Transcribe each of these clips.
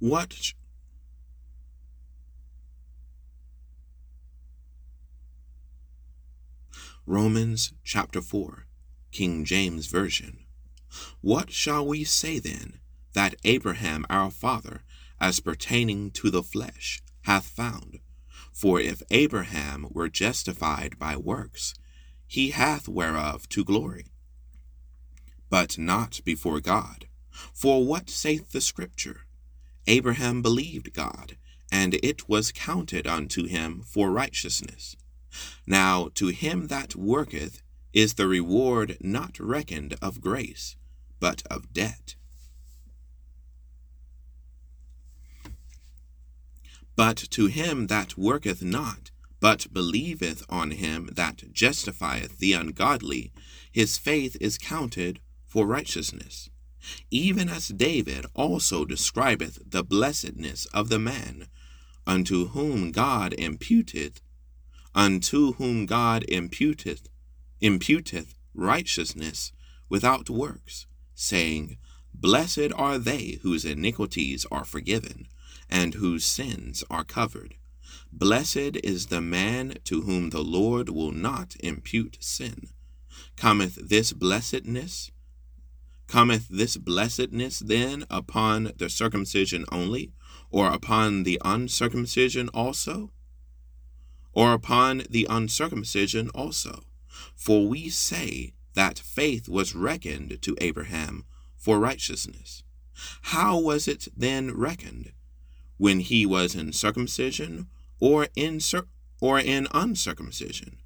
What Romans chapter 4, King James Version. What shall we say then that Abraham our father, as pertaining to the flesh, hath found? For if Abraham were justified by works, he hath whereof to glory, but not before God. For what saith the Scripture? Abraham believed God, and it was counted unto him for righteousness. Now to him that worketh is the reward not reckoned of grace, but of debt. But to him that worketh not, but believeth on him that justifieth the ungodly, his faith is counted for righteousness. Even as David also describeth the blessedness of the man, unto whom God imputeth unto whom God imputeth imputeth righteousness without works, saying, Blessed are they whose iniquities are forgiven, and whose sins are covered. Blessed is the man to whom the Lord will not impute sin. Cometh this blessedness? Cometh this blessedness then upon the circumcision only, or upon the uncircumcision also? or upon the uncircumcision also. For we say that faith was reckoned to Abraham for righteousness. How was it then reckoned? When he was in circumcision or in cir- or in uncircumcision?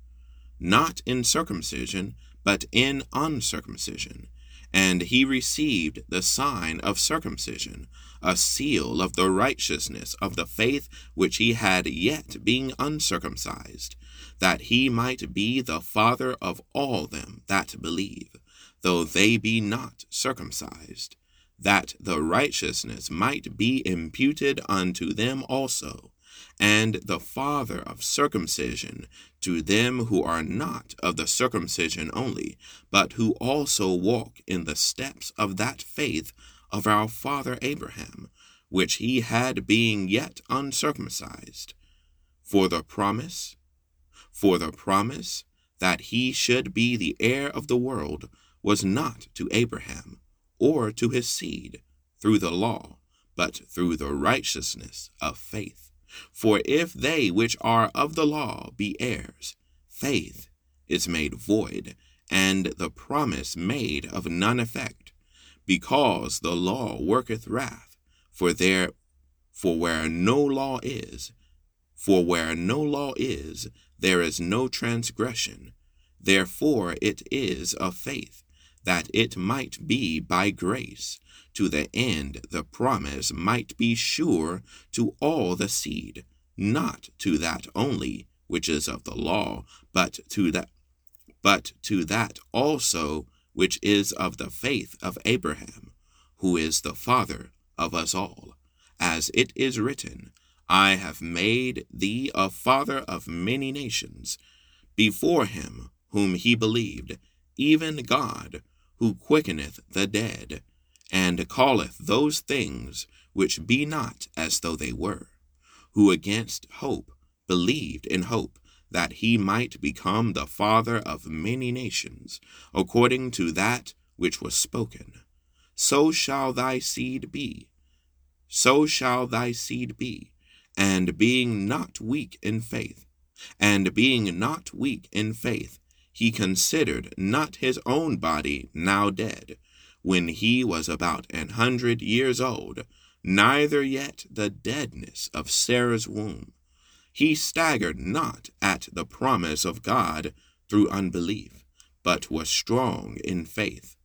Not in circumcision, but in uncircumcision. And he received the sign of circumcision, a seal of the righteousness of the faith which he had yet being uncircumcised, that he might be the father of all them that believe, though they be not circumcised, that the righteousness might be imputed unto them also, and the father of circumcision to them who are not of the circumcision only, but who also walk in the steps of that faith of our father Abraham, which he had being yet uncircumcised, for the promise, for the promise that he should be the heir of the world was not to Abraham or to his seed through the law, but through the righteousness of faith. For if they which are of the law be heirs, faith is made void, and the promise made of none effect because the law worketh wrath for there for where no law is for where no law is there is no transgression. Therefore it is of faith that it might be by grace. To the end the promise might be sure to all the seed not to that only which is of the law but to that but to that also which is of the faith of Abraham, who is the father of us all, as it is written, I have made thee a father of many nations, before him whom he believed, even God, who quickeneth the dead, and calleth those things which be not as though they were, who against hope believed in hope that he might become the father of many nations, according to that which was spoken. So shall thy seed be. So shall thy seed be. And being not weak in faith, and being not weak in faith, he considered not his own body now dead, when he was about an hundred years old, neither yet the deadness of Sarah's womb. He staggered not at the promise of God through unbelief, but was strong in faith.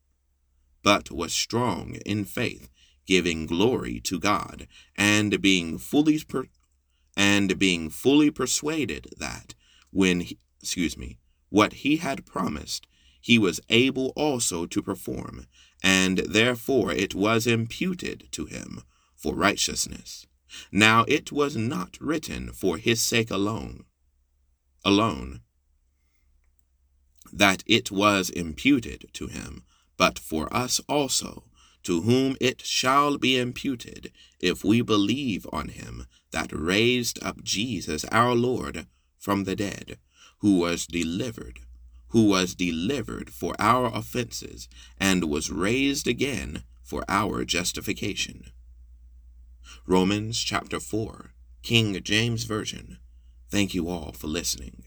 But was strong in faith, giving glory to God, and being fully per- and being fully persuaded that when he, excuse me, what he had promised, he was able also to perform, and therefore it was imputed to him for righteousness. Now it was not written for his sake alone, alone, that it was imputed to him, but for us also, to whom it shall be imputed, if we believe on him that raised up Jesus our Lord from the dead, who was delivered, who was delivered for our offenses, and was raised again for our justification. Romans chapter 4, King James Version. Thank you all for listening.